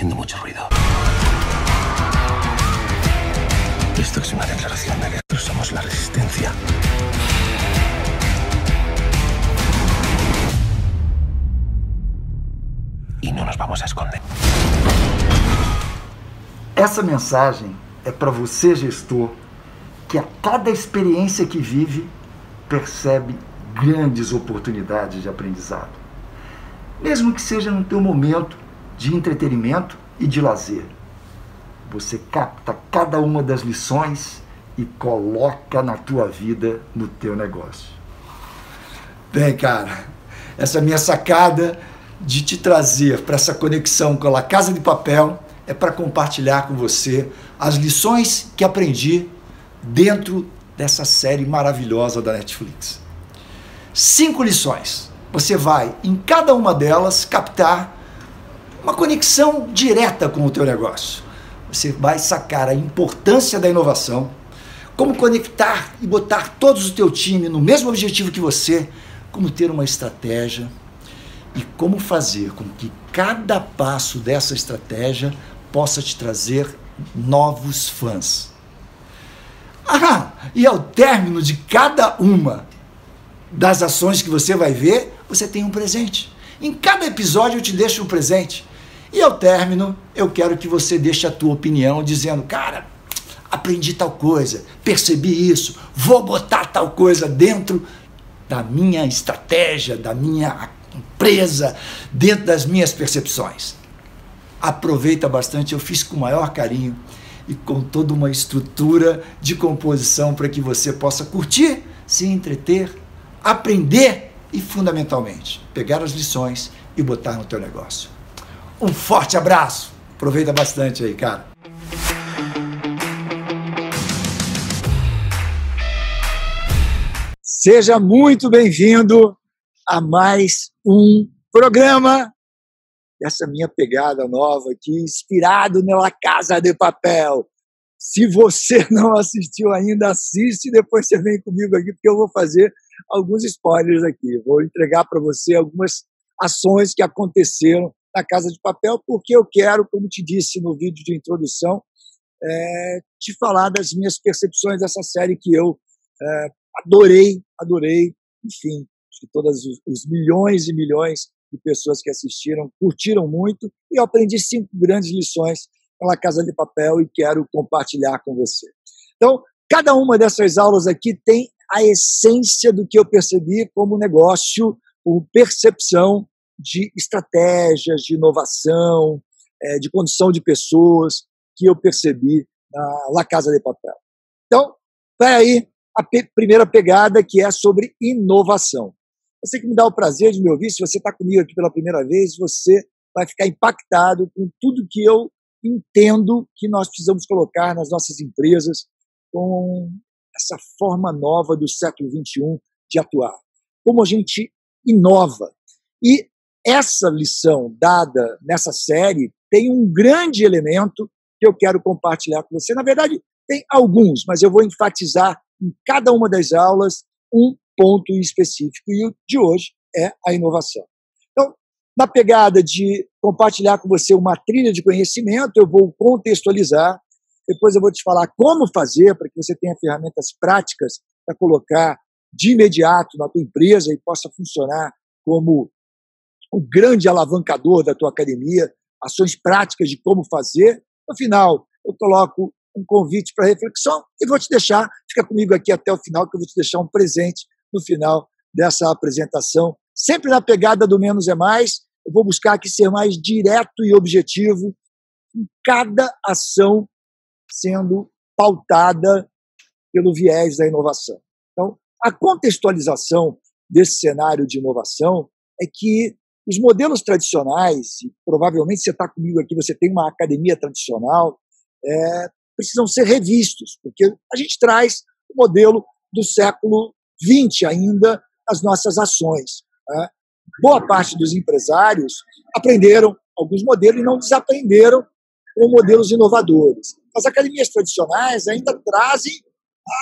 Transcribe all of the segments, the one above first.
haciendo mucho ruido. Esto es una declaración de guerra. Somos la resistencia. Y no nos vamos a esconder. Essa mensagem é para você, gestor, que a cada experiência que vive percebe grandes oportunidades de aprendizado. Mesmo que seja no teu momento de entretenimento e de lazer. Você capta cada uma das lições e coloca na tua vida, no teu negócio. Bem, cara, essa minha sacada de te trazer para essa conexão com a Casa de Papel é para compartilhar com você as lições que aprendi dentro dessa série maravilhosa da Netflix. Cinco lições. Você vai, em cada uma delas, captar uma conexão direta com o teu negócio. Você vai sacar a importância da inovação, como conectar e botar todos o teu time no mesmo objetivo que você, como ter uma estratégia e como fazer com que cada passo dessa estratégia possa te trazer novos fãs. Ah, e ao término de cada uma das ações que você vai ver, você tem um presente. Em cada episódio eu te deixo um presente. E ao término, eu quero que você deixe a tua opinião dizendo, cara, aprendi tal coisa, percebi isso, vou botar tal coisa dentro da minha estratégia, da minha empresa, dentro das minhas percepções. Aproveita bastante, eu fiz com o maior carinho e com toda uma estrutura de composição para que você possa curtir, se entreter, aprender e, fundamentalmente, pegar as lições e botar no teu negócio. Um forte abraço. Aproveita bastante aí, cara. Seja muito bem-vindo a mais um programa dessa minha pegada nova aqui, inspirado na Casa de Papel. Se você não assistiu ainda, assiste, depois você vem comigo aqui, porque eu vou fazer alguns spoilers aqui. Vou entregar para você algumas ações que aconteceram na Casa de Papel, porque eu quero, como te disse no vídeo de introdução, é, te falar das minhas percepções dessa série que eu é, adorei, adorei, enfim, que todos os, os milhões e milhões de pessoas que assistiram curtiram muito e eu aprendi cinco grandes lições pela Casa de Papel e quero compartilhar com você. Então, cada uma dessas aulas aqui tem a essência do que eu percebi como negócio, como percepção de estratégias, de inovação, é, de condição de pessoas que eu percebi na La Casa de Papel. Então, vai aí a primeira pegada que é sobre inovação. Você que me dá o prazer de me ouvir, se você está comigo aqui pela primeira vez, você vai ficar impactado com tudo que eu entendo que nós precisamos colocar nas nossas empresas com essa forma nova do século XXI de atuar. Como a gente inova. E essa lição dada nessa série tem um grande elemento que eu quero compartilhar com você. Na verdade, tem alguns, mas eu vou enfatizar em cada uma das aulas um ponto específico, e o de hoje é a inovação. Então, na pegada de compartilhar com você uma trilha de conhecimento, eu vou contextualizar, depois eu vou te falar como fazer para que você tenha ferramentas práticas para colocar de imediato na tua empresa e possa funcionar como o grande alavancador da tua academia, ações práticas de como fazer. No final, eu coloco um convite para reflexão e vou te deixar, fica comigo aqui até o final, que eu vou te deixar um presente no final dessa apresentação. Sempre na pegada do menos é mais, eu vou buscar aqui ser mais direto e objetivo em cada ação sendo pautada pelo viés da inovação. Então, a contextualização desse cenário de inovação é que os modelos tradicionais, e provavelmente você está comigo aqui, você tem uma academia tradicional, é, precisam ser revistos, porque a gente traz o modelo do século 20 ainda as nossas ações. Né? Boa parte dos empresários aprenderam alguns modelos e não desaprenderam com modelos inovadores. As academias tradicionais ainda trazem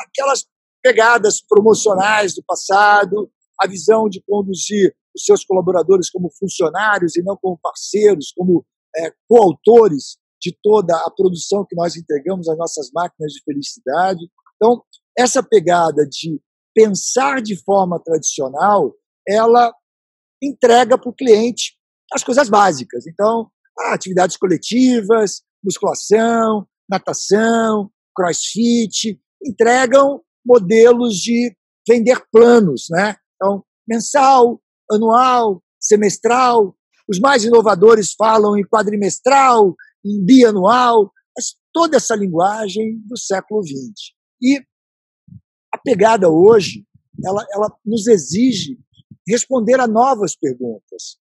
aquelas pegadas promocionais do passado, a visão de conduzir os seus colaboradores como funcionários e não como parceiros, como é, coautores de toda a produção que nós entregamos às nossas máquinas de felicidade. Então, essa pegada de pensar de forma tradicional, ela entrega para o cliente as coisas básicas. Então, atividades coletivas, musculação, natação, crossfit, entregam modelos de vender planos, né? Então, mensal, anual, semestral, os mais inovadores falam em quadrimestral, em bianual, mas toda essa linguagem do século XX. E a pegada hoje, ela, ela nos exige responder a novas perguntas.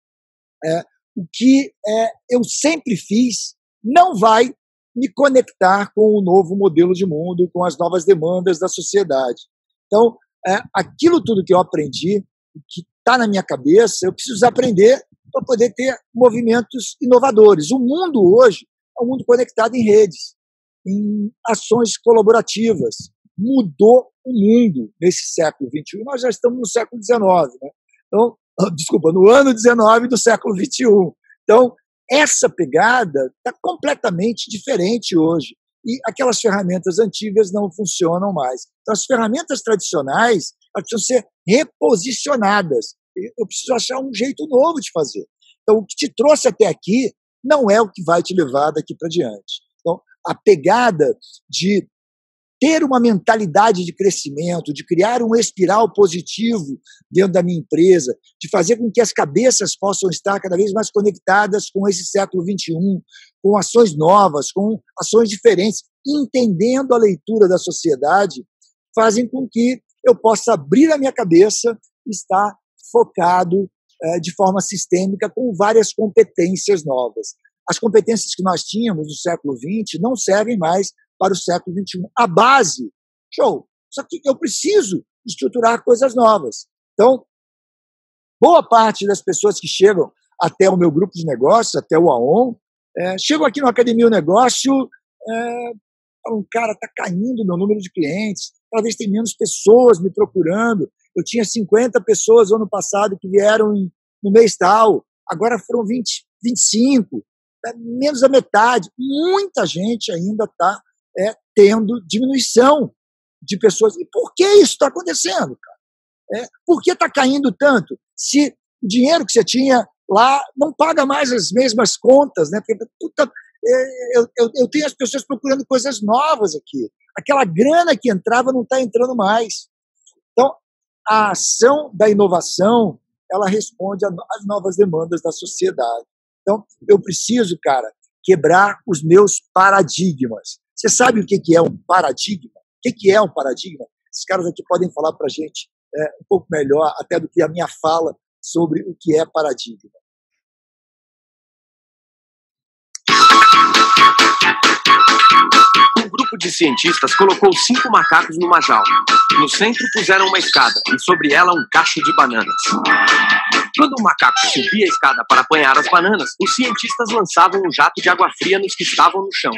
É, o que é, eu sempre fiz não vai me conectar com o novo modelo de mundo, com as novas demandas da sociedade. Então, é, aquilo tudo que eu aprendi, que está na minha cabeça, eu preciso aprender para poder ter movimentos inovadores. O mundo hoje é um mundo conectado em redes, em ações colaborativas. Mudou o mundo nesse século XXI. Nós já estamos no século XIX. Né? Então, desculpa, no ano XIX do século XXI. Então, essa pegada está completamente diferente hoje. E aquelas ferramentas antigas não funcionam mais. Então, as ferramentas tradicionais elas precisam ser reposicionadas. Eu preciso achar um jeito novo de fazer. Então, o que te trouxe até aqui não é o que vai te levar daqui para diante. Então, a pegada de ter uma mentalidade de crescimento, de criar um espiral positivo dentro da minha empresa, de fazer com que as cabeças possam estar cada vez mais conectadas com esse século XXI, com ações novas, com ações diferentes, entendendo a leitura da sociedade, fazem com que eu possa abrir a minha cabeça e estar focado é, de forma sistêmica com várias competências novas. As competências que nós tínhamos no século XX não servem mais para o século XXI. A base, show. Só que eu preciso estruturar coisas novas. Então, boa parte das pessoas que chegam até o meu grupo de negócios, até o AON, é, chegam aqui no Academia o Negócio, é, falam, cara, está caindo meu número de clientes, cada vez tem menos pessoas me procurando. Eu tinha 50 pessoas no ano passado que vieram no mês tal, agora foram 20, 25, é menos da metade. Muita gente ainda está é, tendo diminuição de pessoas. E por que isso está acontecendo, cara? É, por que está caindo tanto? Se o dinheiro que você tinha lá não paga mais as mesmas contas, né? Porque, puta, é, eu, eu, eu tenho as pessoas procurando coisas novas aqui. Aquela grana que entrava não está entrando mais. Então, a ação da inovação, ela responde às novas demandas da sociedade. Então, eu preciso, cara, quebrar os meus paradigmas. Você sabe o que é um paradigma? O que é um paradigma? Esses caras aqui podem falar para a gente é, um pouco melhor, até do que a minha fala sobre o que é paradigma. Grupo de cientistas colocou cinco macacos numa jaula. No centro puseram uma escada e sobre ela um cacho de bananas. Quando o macaco subia a escada para apanhar as bananas, os cientistas lançavam um jato de água fria nos que estavam no chão.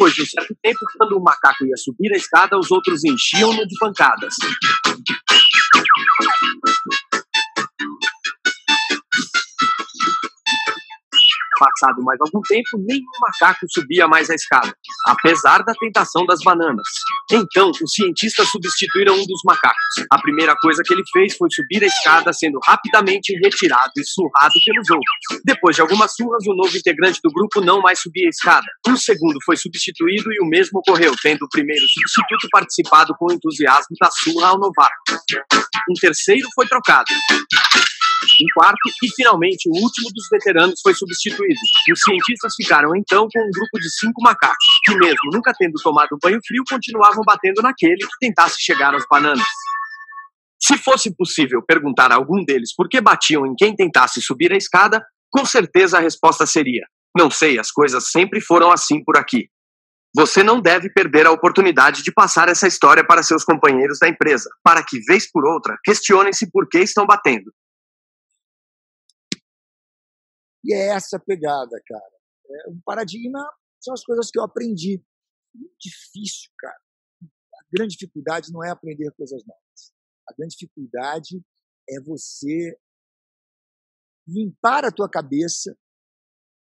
Depois de um certo tempo, quando o macaco ia subir a escada, os outros enchiam-no de pancadas. Passado mais algum tempo, nenhum macaco subia mais a escada, apesar da tentação das bananas. Então, os cientistas substituíram um dos macacos. A primeira coisa que ele fez foi subir a escada, sendo rapidamente retirado e surrado pelos outros. Depois de algumas surras, o novo integrante do grupo não mais subia a escada. Um segundo foi substituído e o mesmo ocorreu, tendo o primeiro substituto participado com entusiasmo da surra ao novato. Um terceiro foi trocado um quarto e, finalmente, o último dos veteranos foi substituído. E os cientistas ficaram então com um grupo de cinco macacos, que, mesmo nunca tendo tomado banho frio, continuavam batendo naquele que tentasse chegar às bananas. Se fosse possível perguntar a algum deles por que batiam em quem tentasse subir a escada, com certeza a resposta seria: Não sei, as coisas sempre foram assim por aqui. Você não deve perder a oportunidade de passar essa história para seus companheiros da empresa, para que, vez por outra, questionem-se por que estão batendo. E é essa pegada, cara. É um paradigma são as coisas que eu aprendi. Muito difícil, cara. A grande dificuldade não é aprender coisas novas. A grande dificuldade é você limpar a tua cabeça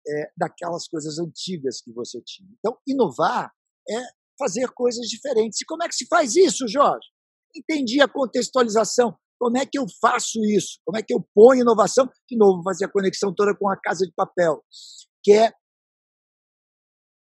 é, daquelas coisas antigas que você tinha. Então, inovar é fazer coisas diferentes. E como é que se faz isso, Jorge? Entendi a contextualização. Como é que eu faço isso? Como é que eu ponho inovação? De novo, fazer a conexão toda com a casa de papel, que é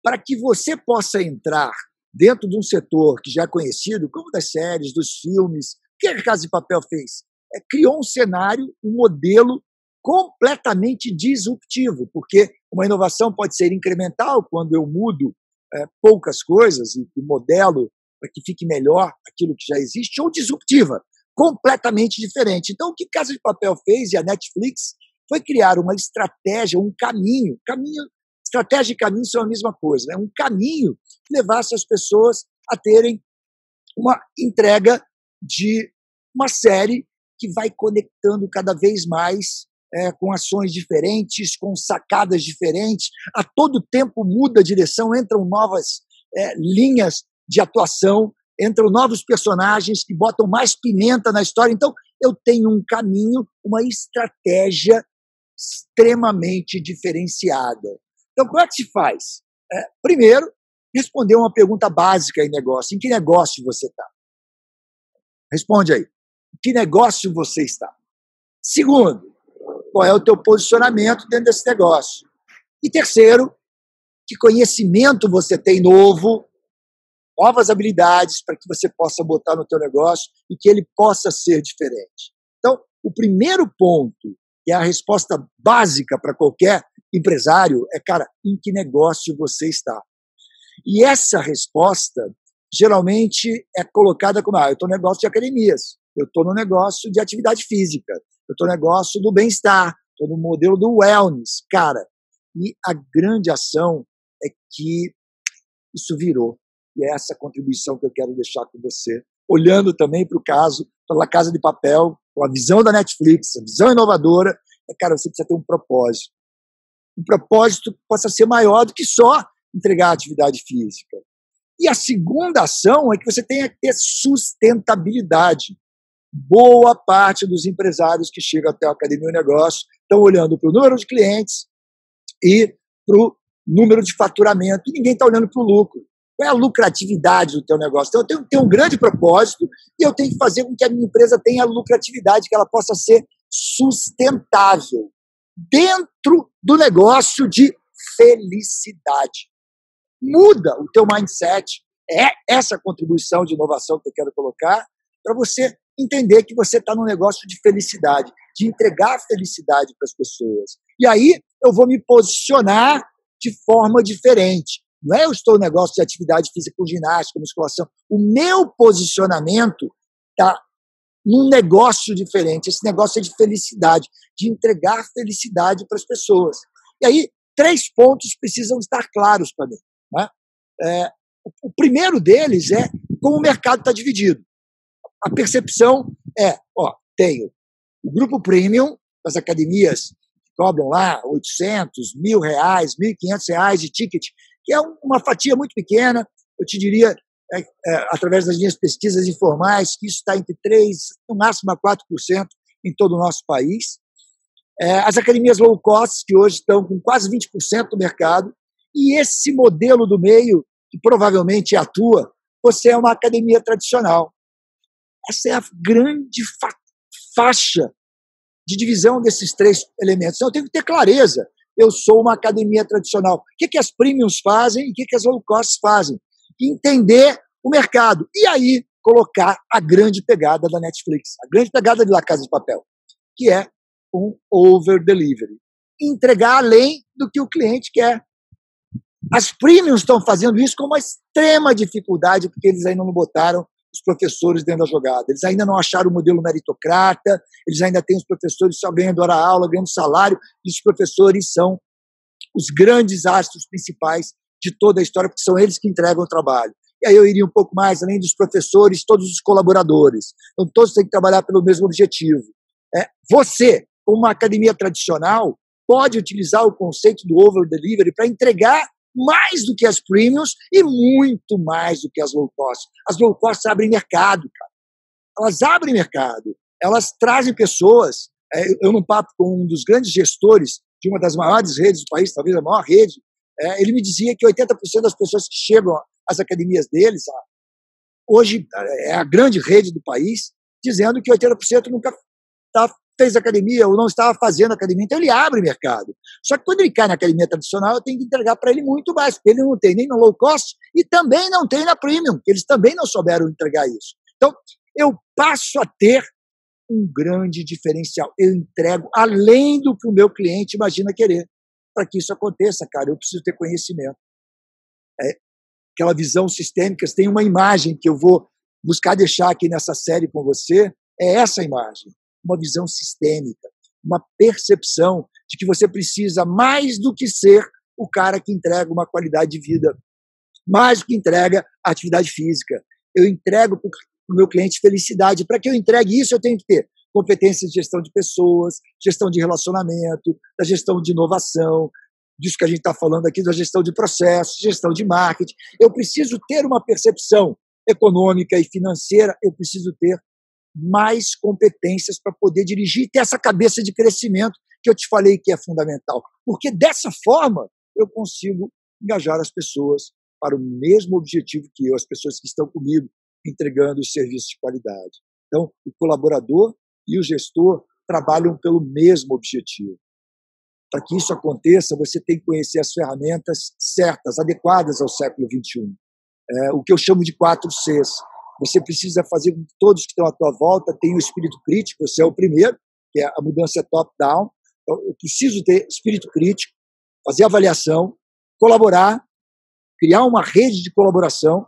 para que você possa entrar dentro de um setor que já é conhecido, como das séries, dos filmes. O que a Casa de Papel fez? É, criou um cenário, um modelo completamente disruptivo, porque uma inovação pode ser incremental quando eu mudo é, poucas coisas e, e modelo para que fique melhor aquilo que já existe, ou disruptiva, completamente diferente. Então, o que Casa de Papel fez e a Netflix foi criar uma estratégia, um caminho, caminho, estratégia e caminho são a mesma coisa, né? um caminho que levasse as pessoas a terem uma entrega de uma série que vai conectando cada vez mais é, com ações diferentes, com sacadas diferentes, a todo tempo muda a direção, entram novas é, linhas de atuação, entram novos personagens que botam mais pimenta na história. Então, eu tenho um caminho, uma estratégia extremamente diferenciada. Então, como é que se faz? É, primeiro, responder uma pergunta básica em negócio: em que negócio você está? Responde aí. Em que negócio você está? Segundo, qual é o teu posicionamento dentro desse negócio. E terceiro, que conhecimento você tem novo, novas habilidades para que você possa botar no teu negócio e que ele possa ser diferente. Então, o primeiro ponto, que é a resposta básica para qualquer empresário, é, cara, em que negócio você está? E essa resposta geralmente é colocada como, ah, eu estou no negócio de academias, eu estou no negócio de atividade física, eu estou no negócio do bem-estar, estou no modelo do wellness. Cara, e a grande ação é que isso virou. E é essa contribuição que eu quero deixar com você. Olhando também para o caso, pela Casa de Papel, com a visão da Netflix, a visão inovadora, é, cara, você precisa ter um propósito. Um propósito possa ser maior do que só entregar atividade física. E a segunda ação é que você tenha que ter sustentabilidade boa parte dos empresários que chegam até a Academia do Negócio estão olhando para o número de clientes e para o número de faturamento. E ninguém está olhando para o lucro. Qual é a lucratividade do teu negócio? Então, eu tenho que ter um grande propósito e eu tenho que fazer com que a minha empresa tenha lucratividade, que ela possa ser sustentável dentro do negócio de felicidade. Muda o teu mindset. É essa contribuição de inovação que eu quero colocar para você entender que você está num negócio de felicidade, de entregar felicidade para as pessoas. E aí eu vou me posicionar de forma diferente. Não é eu estou no negócio de atividade física com ginástica, musculação. O meu posicionamento está num negócio diferente. Esse negócio é de felicidade, de entregar felicidade para as pessoas. E aí, três pontos precisam estar claros para mim. Né? É, o primeiro deles é como o mercado está dividido a percepção é, ó, tenho o grupo premium, as academias cobram lá 800, mil reais, 1.500 reais de ticket, que é uma fatia muito pequena, eu te diria, é, é, através das minhas pesquisas informais, que isso está entre 3%, no máximo a 4% em todo o nosso país. É, as academias low cost, que hoje estão com quase 20% do mercado, e esse modelo do meio, que provavelmente atua, você é uma academia tradicional. Essa é a grande fa faixa de divisão desses três elementos. Então, eu tenho que ter clareza. Eu sou uma academia tradicional. O que, que as premiums fazem e o que, que as low costs fazem? Entender o mercado. E aí, colocar a grande pegada da Netflix, a grande pegada de La Casa de Papel, que é um over-delivery. Entregar além do que o cliente quer. As premiums estão fazendo isso com uma extrema dificuldade, porque eles ainda não botaram os professores dentro da jogada. Eles ainda não acharam o modelo meritocrata, eles ainda têm os professores só ganhando hora aula, ganhando salário, e os professores são os grandes astros principais de toda a história, porque são eles que entregam o trabalho. E aí eu iria um pouco mais, além dos professores, todos os colaboradores. Então, todos têm que trabalhar pelo mesmo objetivo. É, você, como uma academia tradicional, pode utilizar o conceito do over delivery para entregar mais do que as premiums e muito mais do que as low cost. As low cost abrem mercado, cara. Elas abrem mercado. Elas trazem pessoas. É, eu, num papo com um dos grandes gestores de uma das maiores redes do país, talvez a maior rede, é, ele me dizia que 80% das pessoas que chegam às academias deles, hoje é a grande rede do país, dizendo que 80% nunca tá, fez academia ou não estava fazendo academia. Então ele abre mercado. Só que quando ele cai na academia tradicional, eu tenho que entregar para ele muito mais, porque ele não tem nem no low cost e também não tem na premium, que eles também não souberam entregar isso. Então eu passo a ter um grande diferencial. Eu entrego além do que o meu cliente imagina querer. Para que isso aconteça, cara, eu preciso ter conhecimento. É, aquela visão sistêmica, tem uma imagem que eu vou buscar deixar aqui nessa série com você, é essa imagem, uma visão sistêmica, uma percepção de que você precisa mais do que ser o cara que entrega uma qualidade de vida, mais do que entrega atividade física. Eu entrego para o meu cliente felicidade. Para que eu entregue isso, eu tenho que ter competências de gestão de pessoas, gestão de relacionamento, da gestão de inovação, disso que a gente está falando aqui, da gestão de processos, gestão de marketing. Eu preciso ter uma percepção econômica e financeira, eu preciso ter mais competências para poder dirigir e ter essa cabeça de crescimento que eu te falei que é fundamental. Porque dessa forma eu consigo engajar as pessoas para o mesmo objetivo que eu, as pessoas que estão comigo entregando os serviços de qualidade. Então, o colaborador e o gestor trabalham pelo mesmo objetivo. Para que isso aconteça, você tem que conhecer as ferramentas certas, adequadas ao século XXI. É, o que eu chamo de quatro Cs. Você precisa fazer com que todos que estão à tua volta tenham o espírito crítico, você é o primeiro, que é a mudança top-down. Então, eu preciso ter espírito crítico, fazer avaliação, colaborar, criar uma rede de colaboração,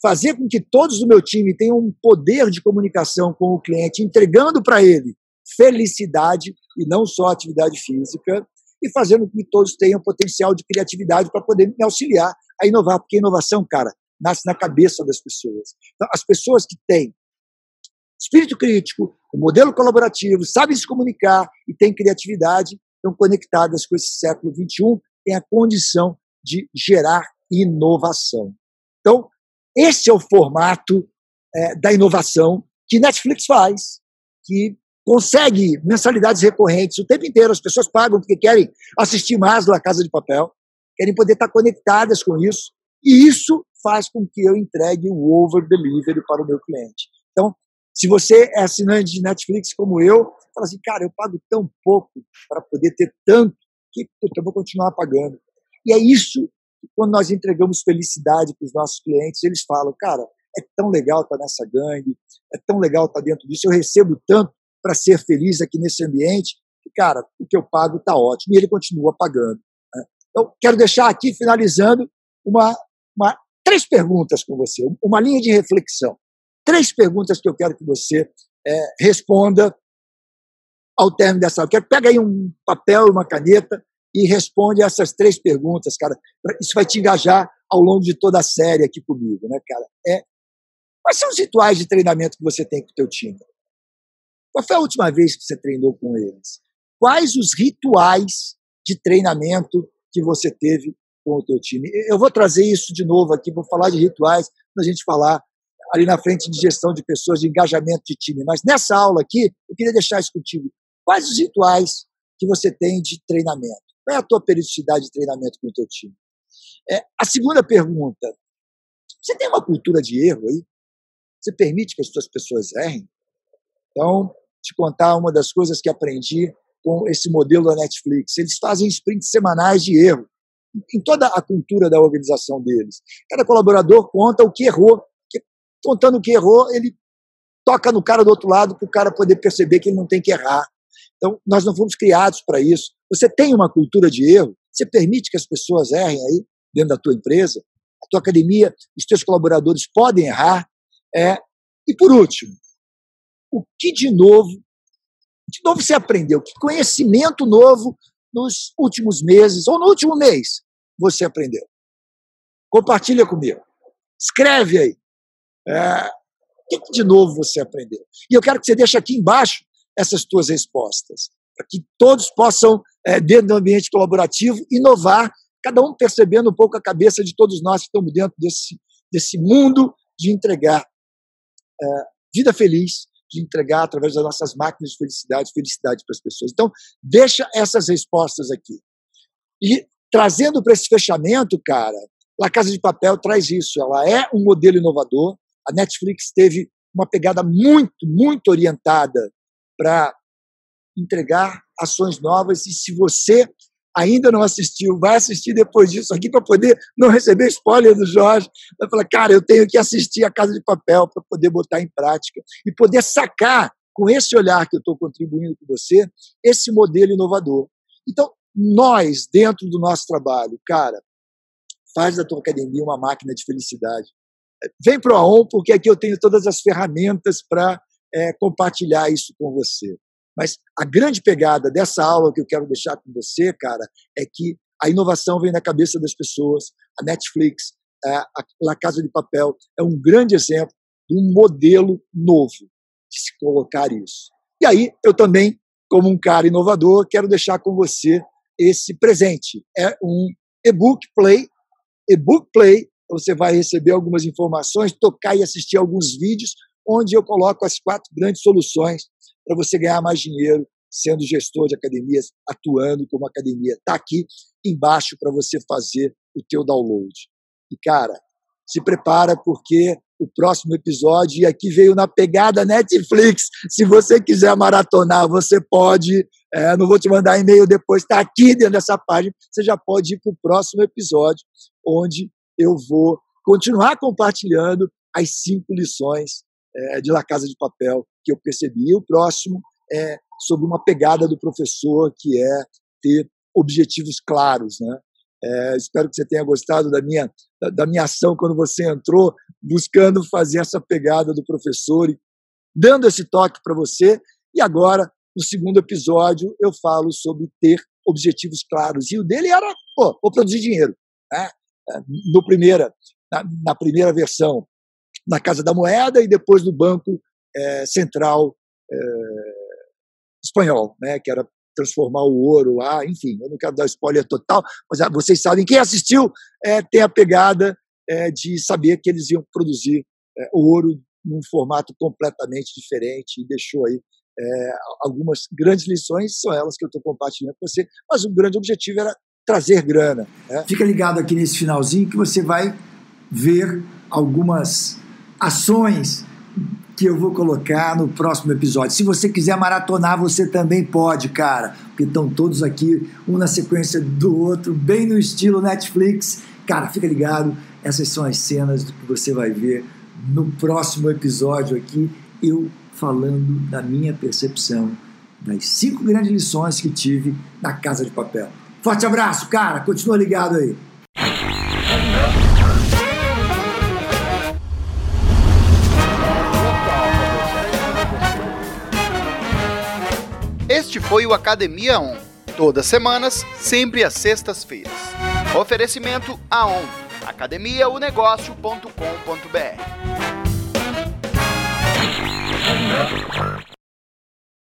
fazer com que todos do meu time tenham um poder de comunicação com o cliente, entregando para ele felicidade e não só atividade física, e fazendo com que todos tenham potencial de criatividade para poder me auxiliar a inovar, porque a inovação, cara, nasce na cabeça das pessoas. Então, as pessoas que têm espírito crítico, o um modelo colaborativo, sabem se comunicar e têm criatividade, estão conectadas com esse século XXI, têm a condição de gerar inovação. Então, esse é o formato é, da inovação que Netflix faz, que consegue mensalidades recorrentes o tempo inteiro. As pessoas pagam porque querem assistir mais La Casa de Papel, querem poder estar conectadas com isso. E isso faz com que eu entregue o over delivery para o meu cliente. Então, se você é assinante de Netflix como eu, fala assim, cara, eu pago tão pouco para poder ter tanto que puta, eu vou continuar pagando. E é isso quando nós entregamos felicidade para os nossos clientes, eles falam, cara, é tão legal estar nessa gangue, é tão legal estar dentro disso, eu recebo tanto para ser feliz aqui nesse ambiente, que, cara, o que eu pago está ótimo, e ele continua pagando. Né? Então, quero deixar aqui, finalizando, uma, uma, três perguntas com você, uma linha de reflexão. Três perguntas que eu quero que você é, responda ao término dessa aula. Quero pega aí um papel e uma caneta e responde essas três perguntas, cara. Isso vai te engajar ao longo de toda a série aqui comigo, né, cara? É, quais são os rituais de treinamento que você tem com o teu time? Qual foi a última vez que você treinou com eles? Quais os rituais de treinamento que você teve com o teu time? Eu vou trazer isso de novo aqui, vou falar de rituais, para a gente falar ali na frente de gestão de pessoas, de engajamento de time. Mas nessa aula aqui, eu queria deixar isso contigo. Quais os rituais que você tem de treinamento? Qual é a tua periodicidade de treinamento com o teu time? É, a segunda pergunta, você tem uma cultura de erro aí? Você permite que as suas pessoas errem? Então, te contar uma das coisas que aprendi com esse modelo da Netflix. Eles fazem sprints semanais de erro em toda a cultura da organização deles. Cada colaborador conta o que errou. Contando o que errou, ele toca no cara do outro lado para o cara poder perceber que ele não tem que errar. Então, nós não fomos criados para isso. Você tem uma cultura de erro, você permite que as pessoas errem aí dentro da tua empresa, a tua academia, os teus colaboradores podem errar. É, e por último, o que de novo, de novo você aprendeu? Que conhecimento novo nos últimos meses ou no último mês você aprendeu? Compartilha comigo. Escreve aí. É, o que de novo você aprendeu? E eu quero que você deixe aqui embaixo essas tuas respostas, para que todos possam, é, dentro do ambiente colaborativo, inovar, cada um percebendo um pouco a cabeça de todos nós que estamos dentro desse, desse mundo de entregar é, vida feliz, de entregar através das nossas máquinas de felicidade, felicidade para as pessoas. Então, deixa essas respostas aqui. E trazendo para esse fechamento, cara, a Casa de Papel traz isso. Ela é um modelo inovador. A Netflix teve uma pegada muito, muito orientada para entregar ações novas. E se você ainda não assistiu, vai assistir depois disso aqui para poder não receber spoiler do Jorge. Vai falar, cara, eu tenho que assistir a Casa de Papel para poder botar em prática e poder sacar com esse olhar que eu estou contribuindo com você, esse modelo inovador. Então, nós, dentro do nosso trabalho, cara, faz da tua academia uma máquina de felicidade. Vem para o AON, porque aqui eu tenho todas as ferramentas para é, compartilhar isso com você. Mas a grande pegada dessa aula que eu quero deixar com você, cara, é que a inovação vem na cabeça das pessoas. A Netflix, é, a La Casa de Papel é um grande exemplo de um modelo novo de se colocar isso. E aí, eu também, como um cara inovador, quero deixar com você esse presente. É um e-book play. E-book play, você vai receber algumas informações, tocar e assistir alguns vídeos, onde eu coloco as quatro grandes soluções para você ganhar mais dinheiro sendo gestor de academias, atuando como academia. Está aqui embaixo para você fazer o teu download. E, cara, se prepara porque o próximo episódio, e aqui veio na pegada Netflix, se você quiser maratonar, você pode, é, não vou te mandar e-mail depois, está aqui dentro dessa página, você já pode ir para o próximo episódio, onde eu vou continuar compartilhando as cinco lições é, de La Casa de Papel que eu percebi. E o próximo é sobre uma pegada do professor, que é ter objetivos claros. Né? É, espero que você tenha gostado da minha, da, da, minha ação quando você entrou, buscando fazer essa pegada do professor e dando esse toque para você. E agora, no segundo episódio, eu falo sobre ter objetivos claros. E o dele era, pô, vou produzir dinheiro. Né? É, no primeira, na, na primeira versão, na Casa da Moeda e depois no Banco é, Central é, Espanhol, né, que era transformar o ouro lá, enfim, eu não quero dar spoiler total, mas ah, vocês sabem, quem assistiu é, tem a pegada de saber que eles iam produzir ouro num formato completamente diferente e deixou aí algumas grandes lições, são elas que eu estou compartilhando com você, mas o grande objetivo era trazer grana. Né? Fica ligado aqui nesse finalzinho que você vai ver algumas ações que eu vou colocar no próximo episódio. Se você quiser maratonar, você também pode, cara, porque estão todos aqui, um na sequência do outro, bem no estilo Netflix. Cara, fica ligado, essas são as cenas que você vai ver no próximo episódio aqui, eu falando da minha percepção das cinco grandes lições que tive na Casa de Papel. Forte abraço, cara, continua ligado aí. Este foi o Academia On. Todas semanas, sempre às sextas-feiras. Oferecimento AON. academiaonegócio.com.br